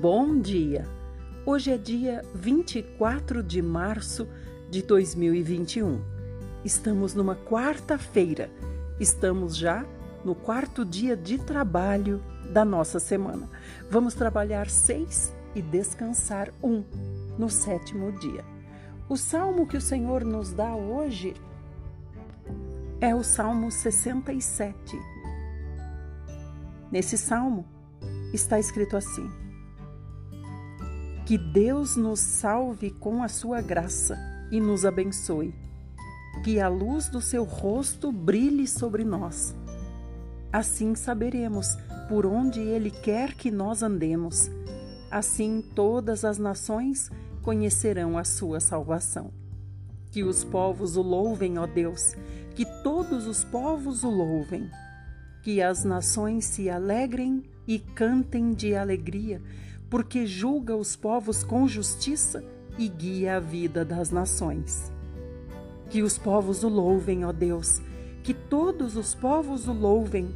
Bom dia! Hoje é dia 24 de março de 2021. Estamos numa quarta-feira. Estamos já no quarto dia de trabalho da nossa semana. Vamos trabalhar seis e descansar um no sétimo dia. O salmo que o Senhor nos dá hoje é o Salmo 67. Nesse salmo está escrito assim: que Deus nos salve com a sua graça e nos abençoe. Que a luz do seu rosto brilhe sobre nós. Assim saberemos por onde Ele quer que nós andemos. Assim todas as nações conhecerão a sua salvação. Que os povos o louvem, ó Deus, que todos os povos o louvem. Que as nações se alegrem e cantem de alegria porque julga os povos com justiça e guia a vida das nações. Que os povos o louvem, ó Deus, que todos os povos o louvem.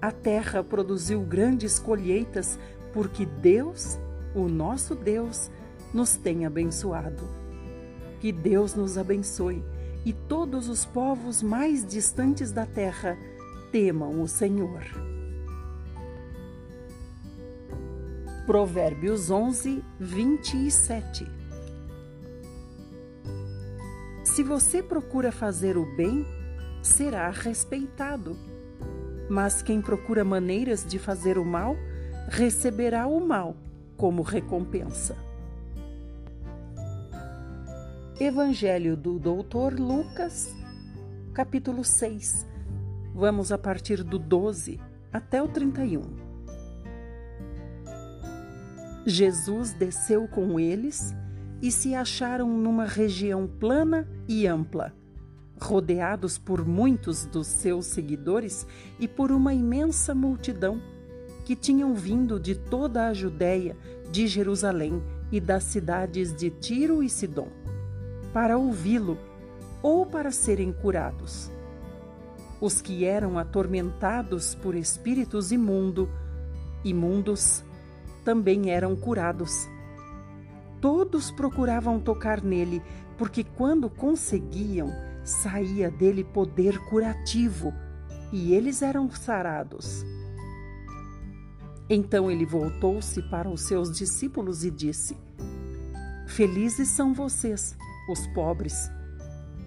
A terra produziu grandes colheitas, porque Deus, o nosso Deus, nos tem abençoado. Que Deus nos abençoe e todos os povos mais distantes da terra temam o Senhor. Provérbios 11, 27. Se você procura fazer o bem, será respeitado. Mas quem procura maneiras de fazer o mal, receberá o mal como recompensa. Evangelho do Doutor Lucas, capítulo 6. Vamos a partir do 12 até o 31. Jesus desceu com eles e se acharam numa região plana e ampla, rodeados por muitos dos seus seguidores e por uma imensa multidão que tinham vindo de toda a Judéia, de Jerusalém e das cidades de Tiro e Sidom, para ouvi-lo ou para serem curados. Os que eram atormentados por espíritos imundo, imundos, também eram curados. Todos procuravam tocar nele, porque quando conseguiam, saía dele poder curativo e eles eram sarados. Então ele voltou-se para os seus discípulos e disse: Felizes são vocês, os pobres,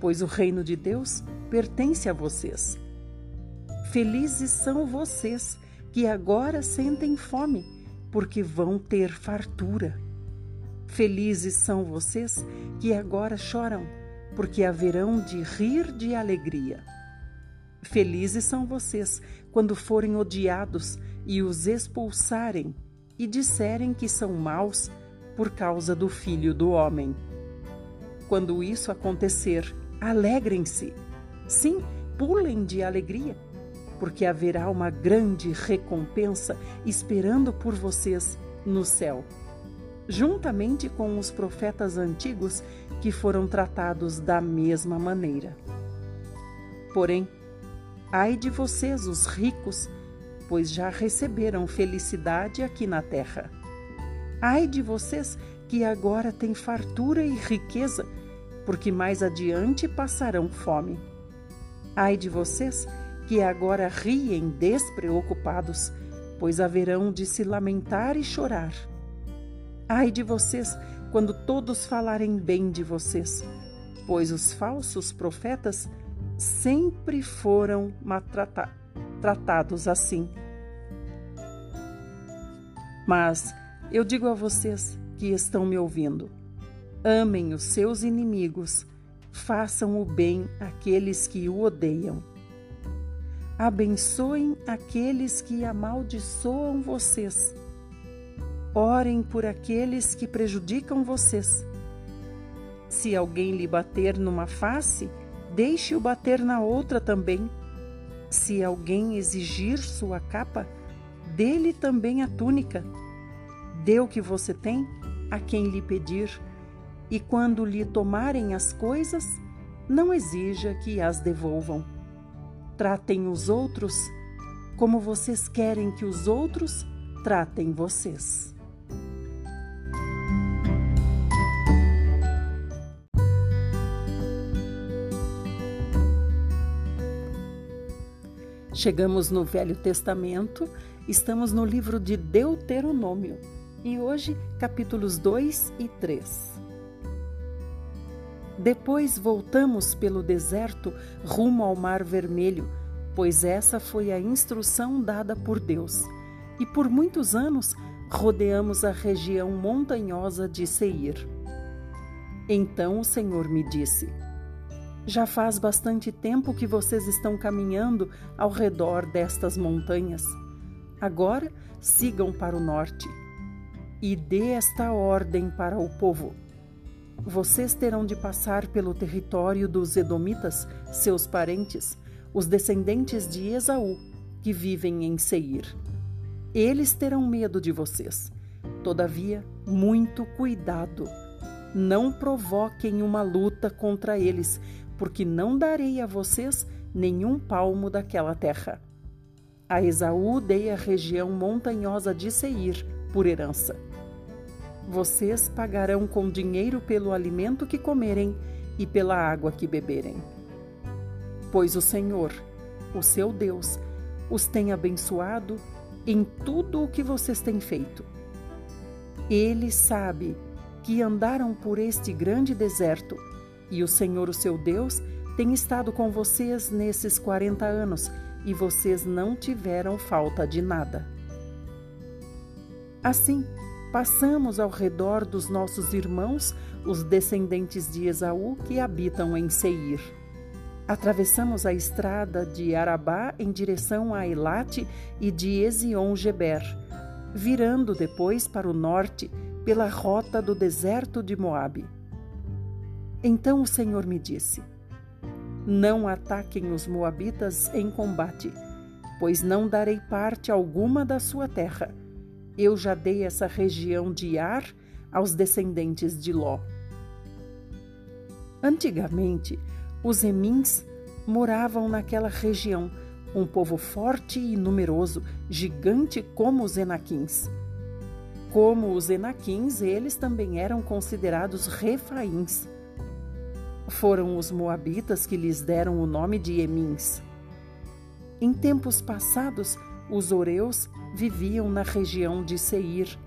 pois o reino de Deus pertence a vocês. Felizes são vocês que agora sentem fome porque vão ter fartura. Felizes são vocês que agora choram, porque haverão de rir de alegria. Felizes são vocês quando forem odiados e os expulsarem e disserem que são maus por causa do Filho do Homem. Quando isso acontecer, alegrem-se. Sim, pulem de alegria, porque haverá uma grande recompensa esperando por vocês no céu, juntamente com os profetas antigos que foram tratados da mesma maneira. Porém, ai de vocês, os ricos, pois já receberam felicidade aqui na terra. Ai de vocês que agora têm fartura e riqueza, porque mais adiante passarão fome. Ai de vocês que agora riem despreocupados, pois haverão de se lamentar e chorar. Ai de vocês quando todos falarem bem de vocês, pois os falsos profetas sempre foram tratados assim. Mas eu digo a vocês que estão me ouvindo: amem os seus inimigos, façam o bem àqueles que o odeiam Abençoem aqueles que amaldiçoam vocês. Orem por aqueles que prejudicam vocês. Se alguém lhe bater numa face, deixe-o bater na outra também. Se alguém exigir sua capa, dê-lhe também a túnica. Dê o que você tem a quem lhe pedir, e quando lhe tomarem as coisas, não exija que as devolvam. Tratem os outros como vocês querem que os outros tratem vocês. Chegamos no Velho Testamento, estamos no livro de Deuteronômio e hoje capítulos 2 e 3. Depois voltamos pelo deserto rumo ao Mar Vermelho, pois essa foi a instrução dada por Deus. E por muitos anos rodeamos a região montanhosa de Seir. Então o Senhor me disse: já faz bastante tempo que vocês estão caminhando ao redor destas montanhas. Agora sigam para o norte e dê esta ordem para o povo. Vocês terão de passar pelo território dos Edomitas, seus parentes, os descendentes de Esaú, que vivem em Seir. Eles terão medo de vocês. Todavia, muito cuidado. Não provoquem uma luta contra eles, porque não darei a vocês nenhum palmo daquela terra. A Esaú dei a região montanhosa de Seir por herança. Vocês pagarão com dinheiro pelo alimento que comerem e pela água que beberem. Pois o Senhor, o seu Deus, os tem abençoado em tudo o que vocês têm feito. Ele sabe que andaram por este grande deserto e o Senhor, o seu Deus, tem estado com vocês nesses 40 anos e vocês não tiveram falta de nada. Assim, passamos ao redor dos nossos irmãos, os descendentes de Esaú, que habitam em Seir. Atravessamos a estrada de Arabá em direção a Elate e de Ezion-Geber, virando depois para o norte pela rota do deserto de Moabe. Então o Senhor me disse: Não ataquem os Moabitas em combate, pois não darei parte alguma da sua terra. Eu já dei essa região de Ar aos descendentes de Ló. Antigamente, os Emins moravam naquela região, um povo forte e numeroso, gigante como os Enaquins. Como os Enaquins, eles também eram considerados refaíns. Foram os Moabitas que lhes deram o nome de Emins. Em tempos passados, os Oreus viviam na região de Seir,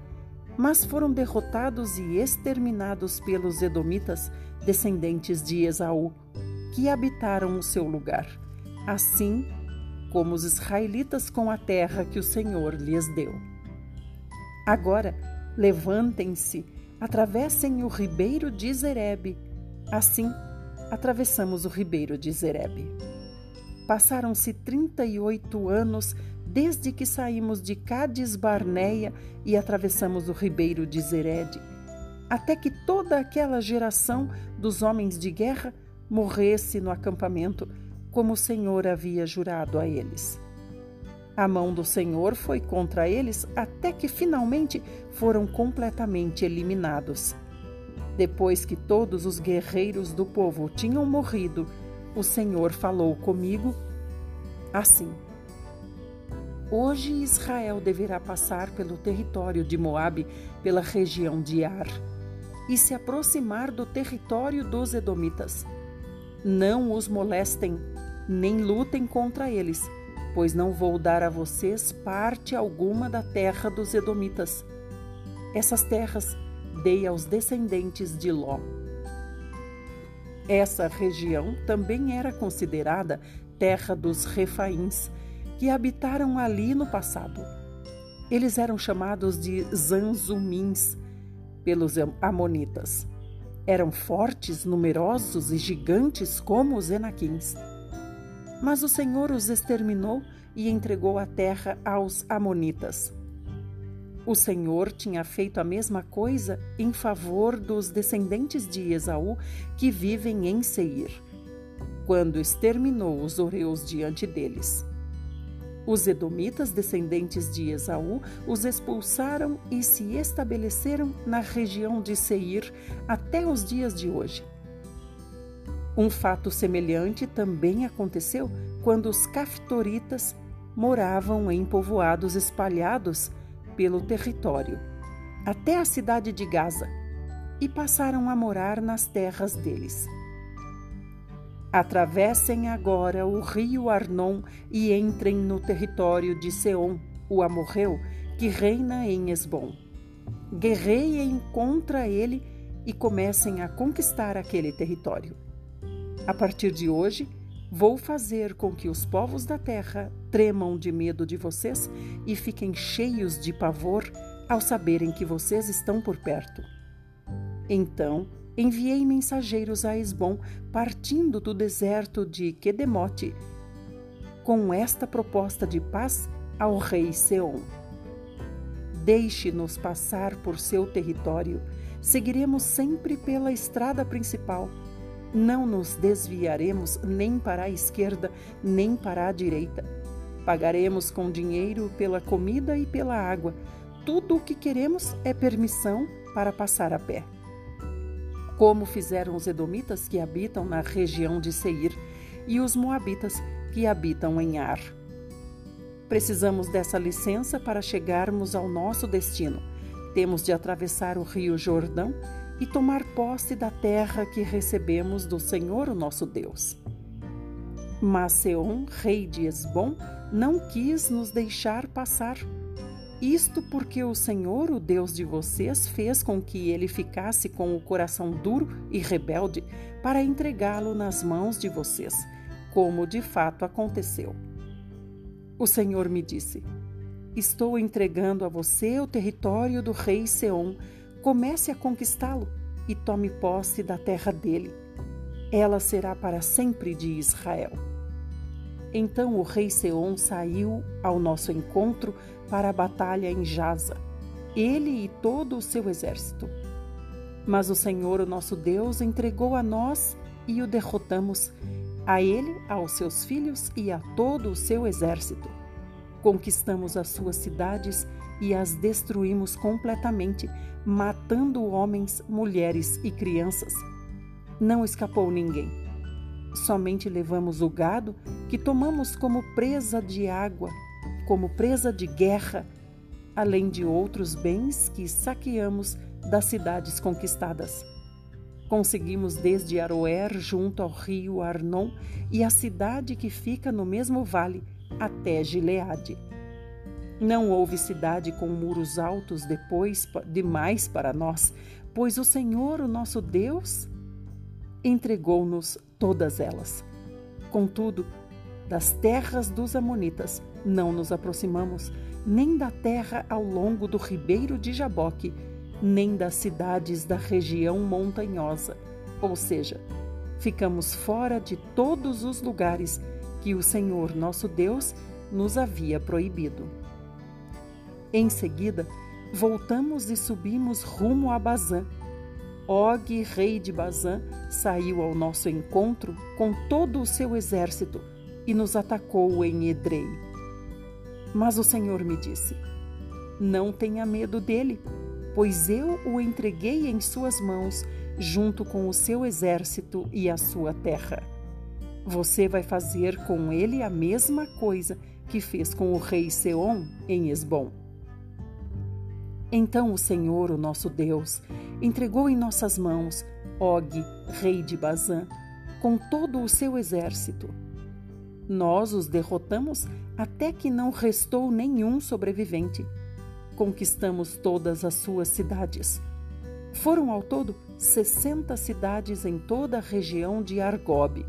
mas foram derrotados e exterminados pelos Edomitas, descendentes de Esaú, que habitaram o seu lugar, assim como os israelitas com a terra que o Senhor lhes deu. Agora, levantem-se, atravessem o ribeiro de Zerebe, assim atravessamos o ribeiro de Zerebe. Passaram-se 38 anos desde que saímos de Cádiz Barneia e atravessamos o ribeiro de Zerede, até que toda aquela geração dos homens de guerra morresse no acampamento, como o Senhor havia jurado a eles. A mão do Senhor foi contra eles até que finalmente foram completamente eliminados. Depois que todos os guerreiros do povo tinham morrido, o Senhor falou comigo assim: Hoje Israel deverá passar pelo território de Moabe, pela região de Ar, e se aproximar do território dos Edomitas. Não os molestem, nem lutem contra eles, pois não vou dar a vocês parte alguma da terra dos Edomitas. Essas terras dei aos descendentes de Ló. Essa região também era considerada terra dos Refaíns, que habitaram ali no passado. Eles eram chamados de Zanzumins pelos Amonitas. Eram fortes, numerosos e gigantes como os Enaquins. Mas o Senhor os exterminou e entregou a terra aos Amonitas. O Senhor tinha feito a mesma coisa em favor dos descendentes de Esaú que vivem em Seir, quando exterminou os Oreus diante deles. Os Edomitas, descendentes de Esaú, os expulsaram e se estabeleceram na região de Seir até os dias de hoje. Um fato semelhante também aconteceu quando os Caftoritas moravam em povoados espalhados pelo território, até a cidade de Gaza, e passaram a morar nas terras deles. Atravessem agora o rio Arnon e entrem no território de Seom, o amorreu, que reina em Esbom. Guerreiem contra ele e comecem a conquistar aquele território. A partir de hoje, vou fazer com que os povos da terra tremam de medo de vocês e fiquem cheios de pavor ao saberem que vocês estão por perto. Então, enviei mensageiros a Esbom, partindo do deserto de Quedemote, com esta proposta de paz ao rei Seom. Deixe-nos passar por seu território. Seguiremos sempre pela estrada principal. Não nos desviaremos nem para a esquerda, nem para a direita. Pagaremos com dinheiro pela comida e pela água. Tudo o que queremos é permissão para passar a pé como fizeram os edomitas que habitam na região de Seir e os moabitas que habitam em Ar. Precisamos dessa licença para chegarmos ao nosso destino. Temos de atravessar o rio Jordão e tomar posse da terra que recebemos do Senhor, o nosso Deus. Mas Seom, rei de Esbom, não quis nos deixar passar isto porque o Senhor, o Deus de vocês, fez com que ele ficasse com o coração duro e rebelde para entregá-lo nas mãos de vocês, como de fato aconteceu. O Senhor me disse: Estou entregando a você o território do rei Seom. Comece a conquistá-lo e tome posse da terra dele. Ela será para sempre de Israel. Então o rei Seom saiu ao nosso encontro para a batalha em Jaza, ele e todo o seu exército. Mas o Senhor, o nosso Deus, entregou a nós e o derrotamos, a ele, aos seus filhos e a todo o seu exército. Conquistamos as suas cidades e as destruímos completamente, matando homens, mulheres e crianças. Não escapou ninguém. Somente levamos o gado que tomamos como presa de água como presa de guerra, além de outros bens que saqueamos das cidades conquistadas. Conseguimos desde Aroer, junto ao rio Arnon, e a cidade que fica no mesmo vale, até Gileade. Não houve cidade com muros altos depois demais para nós, pois o Senhor, o nosso Deus, entregou-nos todas elas. Contudo, das terras dos Amonitas não nos aproximamos, nem da terra ao longo do ribeiro de Jaboque, nem das cidades da região montanhosa, ou seja, ficamos fora de todos os lugares que o Senhor nosso Deus nos havia proibido. Em seguida, voltamos e subimos rumo a Bazã. Og, rei de Bazã, saiu ao nosso encontro com todo o seu exército e nos atacou em Edrei. Mas o Senhor me disse: Não tenha medo dele, pois eu o entreguei em suas mãos, junto com o seu exército e a sua terra. Você vai fazer com ele a mesma coisa que fez com o rei Seom em Esbom. Então o Senhor, o nosso Deus, entregou em nossas mãos Og, rei de Bazã, com todo o seu exército nós os derrotamos até que não restou nenhum sobrevivente. Conquistamos todas as suas cidades. Foram ao todo 60 cidades em toda a região de Argob,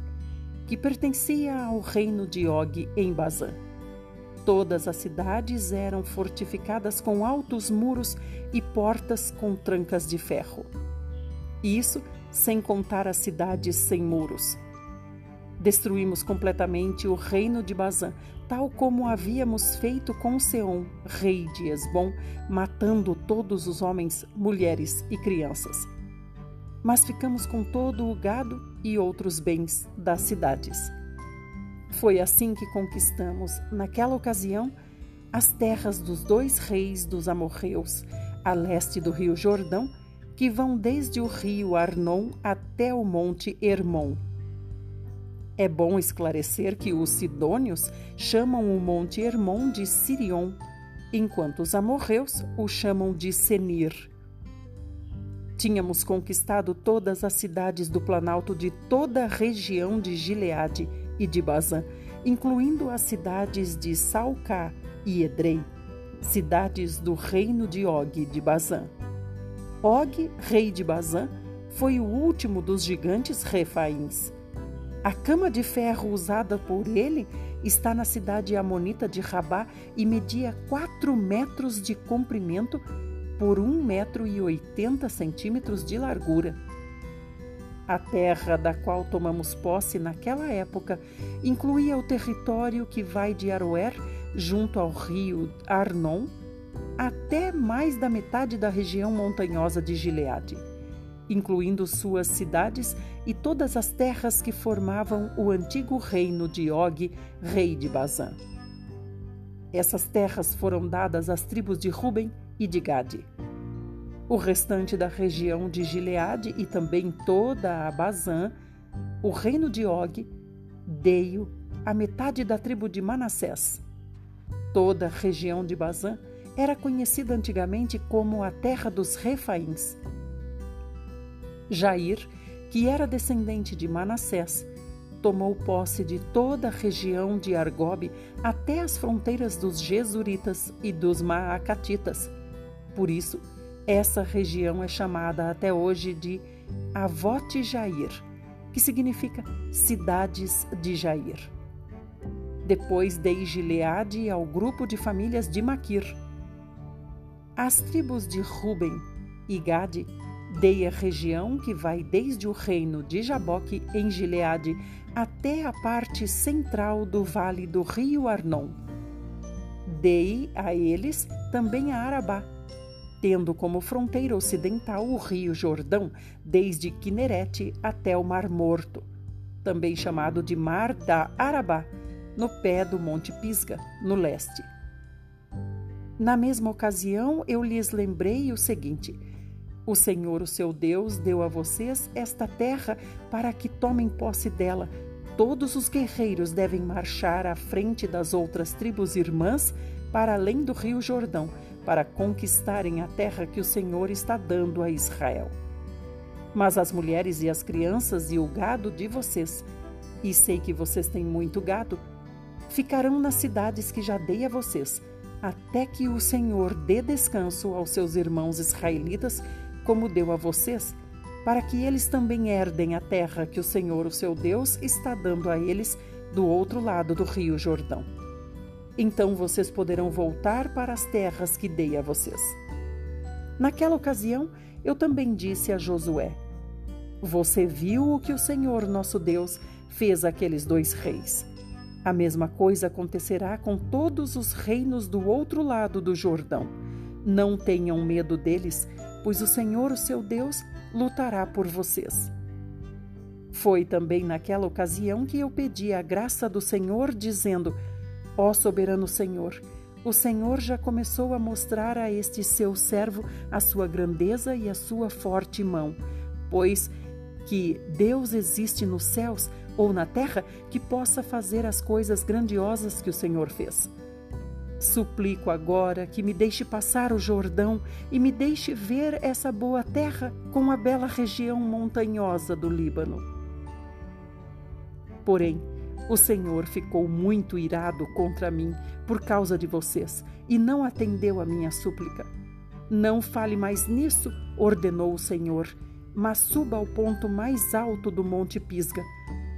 que pertencia ao reino de Og em Bazã. Todas as cidades eram fortificadas com altos muros e portas com trancas de ferro. Isso sem contar as cidades sem muros Destruímos completamente o reino de Bazã, tal como havíamos feito com Seom, rei de Esbom, matando todos os homens, mulheres e crianças. Mas ficamos com todo o gado e outros bens das cidades. Foi assim que conquistamos, naquela ocasião, as terras dos dois reis dos amorreus, a leste do rio Jordão, que vão desde o rio Arnon até o monte Hermon é bom esclarecer que os sidônios chamam o monte Hermon de Sirion, enquanto os amorreus o chamam de Senir. Tínhamos conquistado todas as cidades do planalto de toda a região de Gileade e de Bazã, incluindo as cidades de Salcá e Edrei, cidades do reino de Og de Bazã. Og, rei de Bazã, foi o último dos gigantes refaíns. A cama de ferro usada por ele está na cidade amonita de Rabá e media 4 metros de comprimento por um metro e oitenta centímetros de largura. A terra da qual tomamos posse naquela época incluía o território que vai de Aroer, junto ao rio Arnon, até mais da metade da região montanhosa de Gileade, incluindo suas cidades e todas as terras que formavam o antigo reino de Og, rei de Bazã. Essas terras foram dadas às tribos de Ruben e de Gade. O restante da região de Gileade e também toda a Bazã, o reino de Og, deu a metade da tribo de Manassés. Toda a região de Bazã era conhecida antigamente como a terra dos Refaíns. Jair, que era descendente de Manassés, tomou posse de toda a região de Argobe até as fronteiras dos Jesuritas e dos Maacatitas. Por isso, essa região é chamada até hoje de Avote Jair, que significa cidades de Jair. Depois dei Gileade ao grupo de famílias de Maquir. As tribos de Ruben e Gade dei a região que vai desde o reino de Jaboque em Gileade até a parte central do vale do rio Arnon. Dei a eles também a Arabá, tendo como fronteira ocidental o rio Jordão, desde Quinerete até o Mar Morto, também chamado de Mar da Arabá, no pé do Monte Pisga, no leste. Na mesma ocasião, eu lhes lembrei o seguinte: O Senhor, o seu Deus, deu a vocês esta terra para que tomem posse dela. Todos os guerreiros devem marchar à frente das outras tribos irmãs para além do rio Jordão, para conquistarem a terra que o Senhor está dando a Israel. Mas as mulheres e as crianças e o gado de vocês, e sei que vocês têm muito gado, ficarão nas cidades que já dei a vocês, até que o Senhor dê descanso aos seus irmãos israelitas, como deu a vocês, para que eles também herdem a terra que o Senhor, o seu Deus, está dando a eles do outro lado do rio Jordão. Então vocês poderão voltar para as terras que dei a vocês. Naquela ocasião, eu também disse a Josué: Você viu o que o Senhor nosso Deus fez àqueles dois reis. A mesma coisa acontecerá com todos os reinos do outro lado do Jordão. Não tenham medo deles, pois o Senhor, o seu Deus, lutará por vocês. Foi também naquela ocasião que eu pedi a graça do Senhor, dizendo: Ó soberano Senhor, o Senhor já começou a mostrar a este seu servo a sua grandeza e a sua forte mão, pois que Deus existe nos céus ou na terra que possa fazer as coisas grandiosas que o Senhor fez. Suplico agora que me deixe passar o Jordão e me deixe ver essa boa terra com a bela região montanhosa do Líbano. Porém, o Senhor ficou muito irado contra mim por causa de vocês e não atendeu a minha súplica. Não fale mais nisso, ordenou o Senhor, mas suba ao ponto mais alto do Monte Pisga.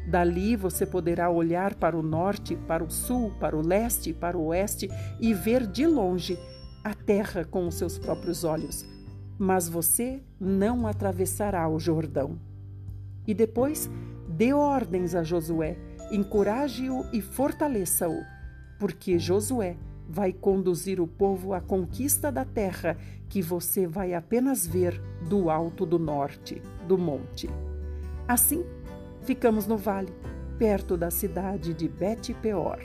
Dali você poderá olhar para o norte, para o sul, para o leste, para o oeste e ver de longe a terra com os seus próprios olhos. Mas você não atravessará o Jordão. E depois dê ordens a Josué encoraje-o e fortaleça-o, porque Josué vai conduzir o povo à conquista da terra que você vai apenas ver do alto do norte do monte. Assim, ficamos no vale, perto da cidade de Bet-peor.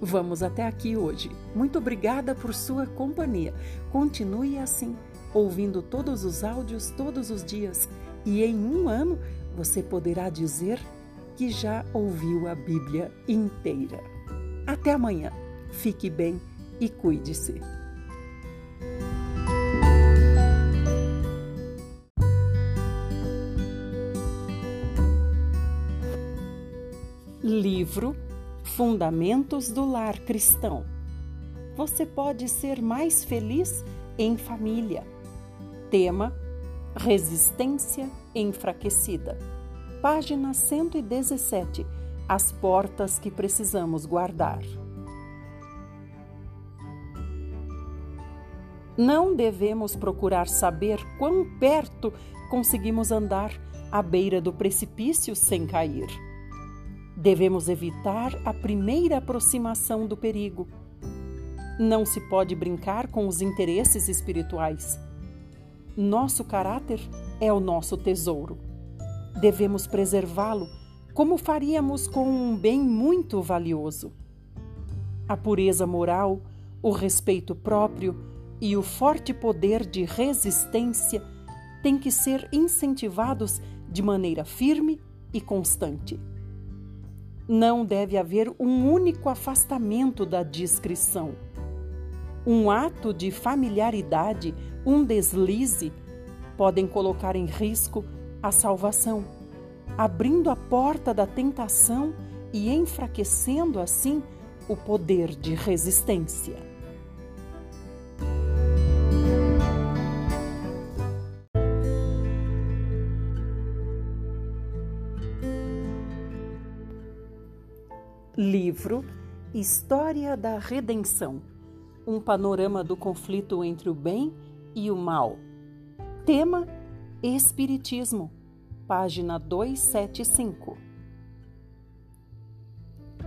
Vamos até aqui hoje. Muito obrigada por sua companhia. Continue assim, ouvindo todos os áudios todos os dias, e em um ano você poderá dizer que já ouviu a Bíblia inteira. Até amanhã. Fique bem e cuide-se. Livro Fundamentos do Lar Cristão. Você pode ser mais feliz em família. Tema: Resistência enfraquecida. Página 117. As portas que precisamos guardar. Não devemos procurar saber quão perto conseguimos andar à beira do precipício sem cair. Devemos evitar a primeira aproximação do perigo. Não se pode brincar com os interesses espirituais. Nosso caráter é o nosso tesouro. Devemos preservá-lo como faríamos com um bem muito valioso. A pureza moral, o respeito próprio e o forte poder de resistência têm que ser incentivados de maneira firme e constante. Não deve haver um único afastamento da discrição. Um ato de familiaridade, um deslize, podem colocar em risco a salvação, abrindo a porta da tentação e enfraquecendo assim o poder de resistência. Livro História da Redenção Um panorama do conflito entre o bem e o mal. Tema Espiritismo, página 275.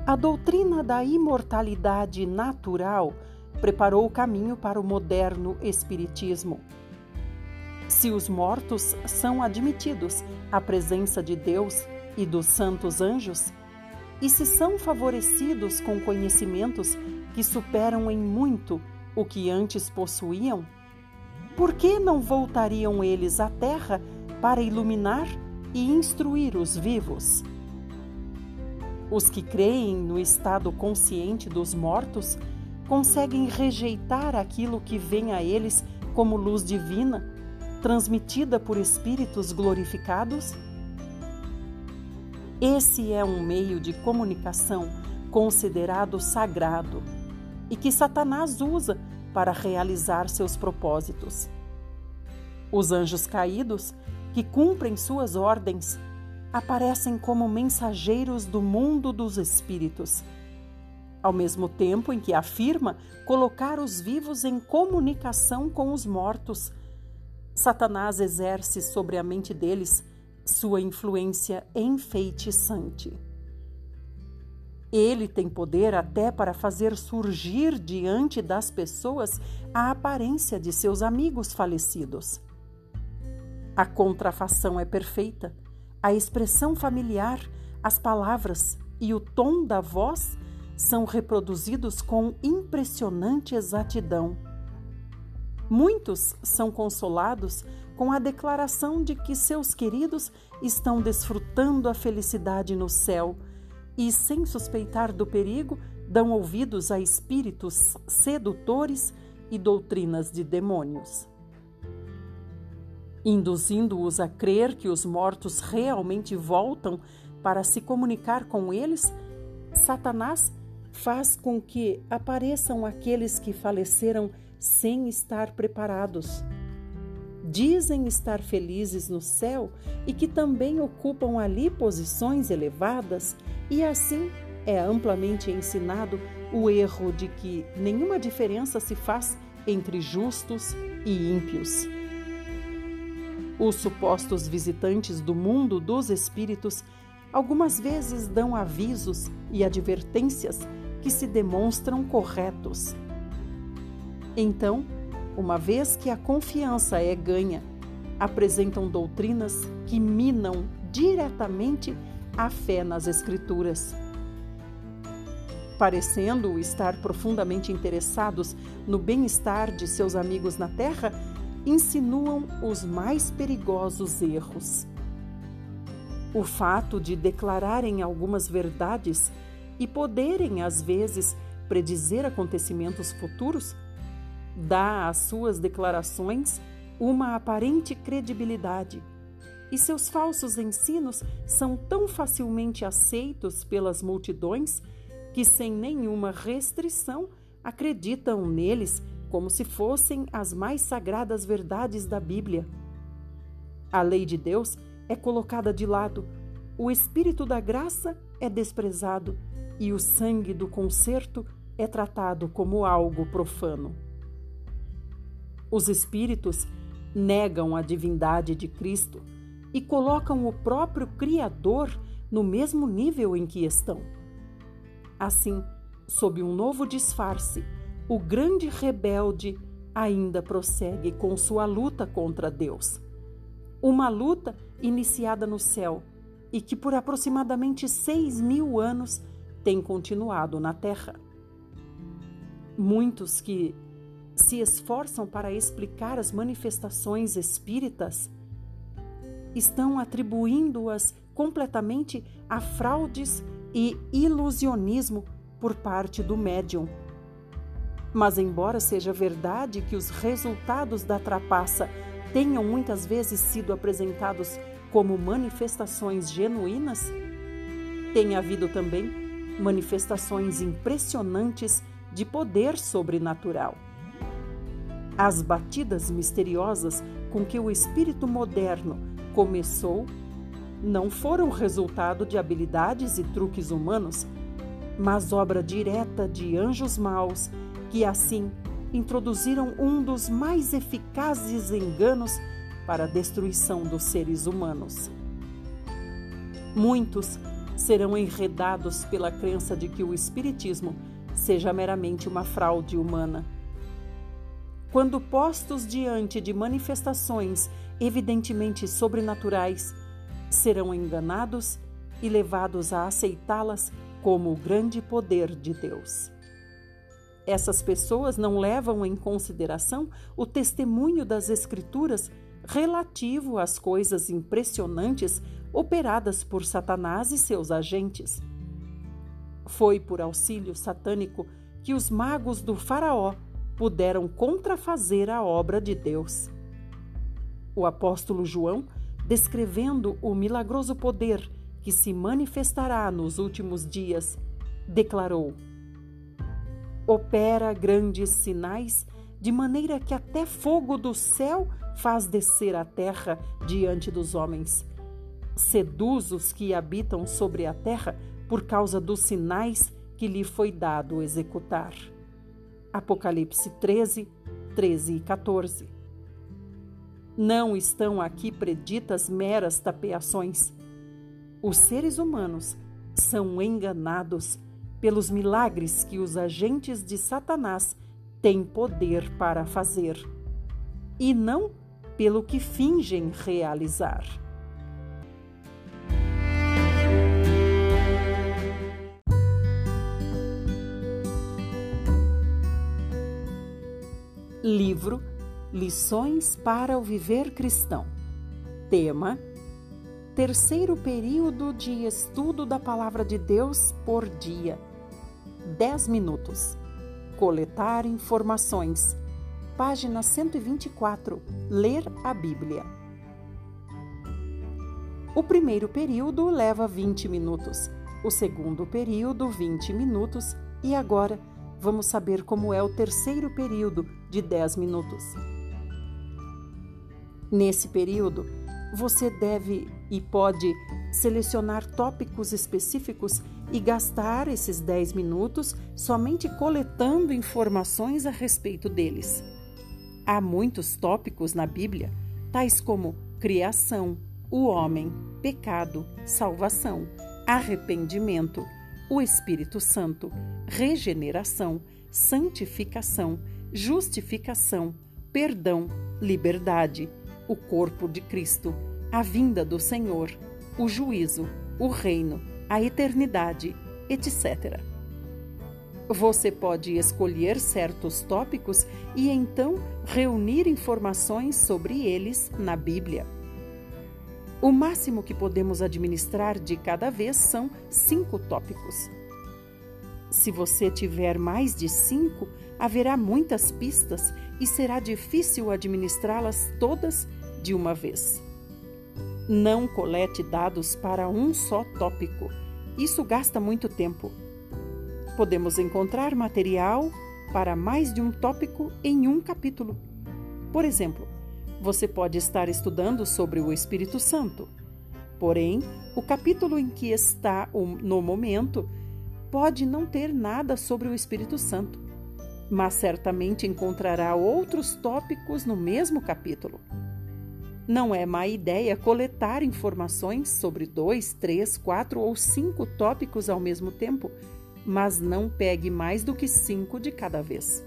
A doutrina da imortalidade natural preparou o caminho para o moderno Espiritismo. Se os mortos são admitidos à presença de Deus e dos santos anjos, e se são favorecidos com conhecimentos que superam em muito o que antes possuíam, por que não voltariam eles à terra para iluminar e instruir os vivos? Os que creem no estado consciente dos mortos conseguem rejeitar aquilo que vem a eles como luz divina, transmitida por espíritos glorificados? Esse é um meio de comunicação considerado sagrado e que Satanás usa para realizar seus propósitos. Os anjos caídos, que cumprem suas ordens, aparecem como mensageiros do mundo dos espíritos, ao mesmo tempo em que afirma colocar os vivos em comunicação com os mortos. Satanás exerce sobre a mente deles sua influência enfeitiçante. Ele tem poder até para fazer surgir diante das pessoas a aparência de seus amigos falecidos. A contrafação é perfeita, a expressão familiar, as palavras e o tom da voz são reproduzidos com impressionante exatidão. Muitos são consolados com a declaração de que seus queridos estão desfrutando a felicidade no céu e, sem suspeitar do perigo, dão ouvidos a espíritos sedutores e doutrinas de demônios. Induzindo-os a crer que os mortos realmente voltam para se comunicar com eles, Satanás faz com que apareçam aqueles que faleceram sem estar preparados dizem estar felizes no céu e que também ocupam ali posições elevadas, e assim é amplamente ensinado o erro de que nenhuma diferença se faz entre justos e ímpios. Os supostos visitantes do mundo dos espíritos algumas vezes dão avisos e advertências que se demonstram corretos. Então, uma vez que a confiança é ganha, apresentam doutrinas que minam diretamente a fé nas Escrituras. Parecendo estar profundamente interessados no bem-estar de seus amigos na terra, insinuam os mais perigosos erros. O fato de declararem algumas verdades e poderem, às vezes, predizer acontecimentos futuros dá às suas declarações uma aparente credibilidade, e seus falsos ensinos são tão facilmente aceitos pelas multidões que, sem nenhuma restrição, acreditam neles como se fossem as mais sagradas verdades da Bíblia. A lei de Deus é colocada de lado, o espírito da graça é desprezado e o sangue do concerto é tratado como algo profano. Os espíritos negam a divindade de Cristo e colocam o próprio Criador no mesmo nível em que estão. Assim, sob um novo disfarce, o grande rebelde ainda prossegue com sua luta contra Deus. Uma luta iniciada no céu e que por aproximadamente seis mil anos tem continuado na terra. Muitos que se esforçam para explicar as manifestações espíritas estão atribuindo-as completamente a fraudes e ilusionismo por parte do médium. Mas, embora seja verdade que os resultados da trapaça tenham muitas vezes sido apresentados como manifestações genuínas, tem havido também manifestações impressionantes de poder sobrenatural. As batidas misteriosas com que o espírito moderno começou não foram resultado de habilidades e truques humanos, mas obra direta de anjos maus que assim introduziram um dos mais eficazes enganos para a destruição dos seres humanos. Muitos serão enredados pela crença de que o Espiritismo seja meramente uma fraude humana quando postos diante de manifestações evidentemente sobrenaturais, serão enganados e levados a aceitá-las como o grande poder de Deus. Essas pessoas não levam em consideração o testemunho das Escrituras relativo às coisas impressionantes operadas por Satanás e seus agentes. Foi por auxílio satânico que os magos do Faraó puderam contrafazer a obra de Deus. O apóstolo João, descrevendo o milagroso poder que se manifestará nos últimos dias, declarou: Opera grandes sinais, de maneira que até fogo do céu faz descer a terra diante dos homens. Seduz os que habitam sobre a terra por causa dos sinais que lhe foi dado executar. Apocalipse 13, 13 e 14. Não estão aqui preditas meras tapeações. Os seres humanos são enganados pelos milagres que os agentes de Satanás têm poder para fazer, e não pelo que fingem realizar. Livro Lições para o Viver Cristão. Tema: Terceiro período de estudo da Palavra de Deus por dia. 10 minutos. Coletar informações. Página 124. Ler a Bíblia. O primeiro período leva 20 minutos, o segundo período, 20 minutos, e agora vamos saber como é o terceiro período de 10 minutos. Nesse período, você deve e pode selecionar tópicos específicos e gastar esses 10 minutos somente coletando informações a respeito deles. Há muitos tópicos na Bíblia, tais como criação, o homem, pecado, salvação, arrependimento, o Espírito Santo, regeneração, santificação, justificação, perdão, liberdade, o corpo de Cristo, a vinda do Senhor, o juízo, o reino, a eternidade, etc. Você pode escolher certos tópicos e então reunir informações sobre eles na Bíblia. O máximo que podemos administrar de cada vez são cinco tópicos. Se você tiver mais de cinco, haverá muitas pistas e será difícil administrá-las todas de uma vez. Não colete dados para um só tópico. Isso gasta muito tempo. Podemos encontrar material para mais de um tópico em um capítulo. Por exemplo, você pode estar estudando sobre o Espírito Santo. Porém, o capítulo em que está no momento pode não ter nada sobre o Espírito Santo, mas certamente encontrará outros tópicos no mesmo capítulo. Não é má ideia coletar informações sobre dois, três, quatro ou cinco tópicos ao mesmo tempo, mas não pegue mais do que cinco de cada vez.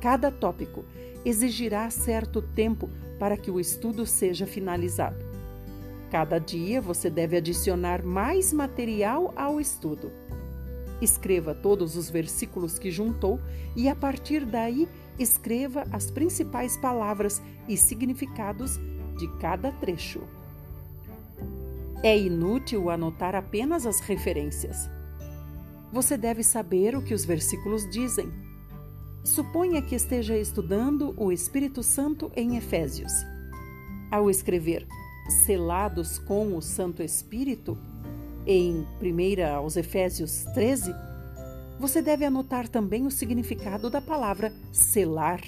Cada tópico exigirá certo tempo para que o estudo seja finalizado. Cada dia você deve adicionar mais material ao estudo. Escreva todos os versículos que juntou e, a partir daí, escreva as principais palavras e significados de cada trecho. É inútil anotar apenas as referências. Você deve saber o que os versículos dizem. Suponha que esteja estudando o Espírito Santo em Efésios. Ao escrever selados com o Santo Espírito, em 1 aos Efésios 13, você deve anotar também o significado da palavra selar.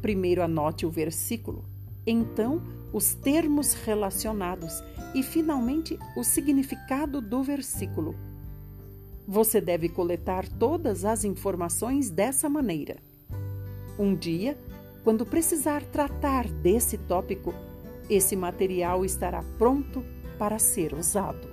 Primeiro anote o versículo, então os termos relacionados e, finalmente, o significado do versículo. Você deve coletar todas as informações dessa maneira. Um dia, quando precisar tratar desse tópico, esse material estará pronto para ser usado.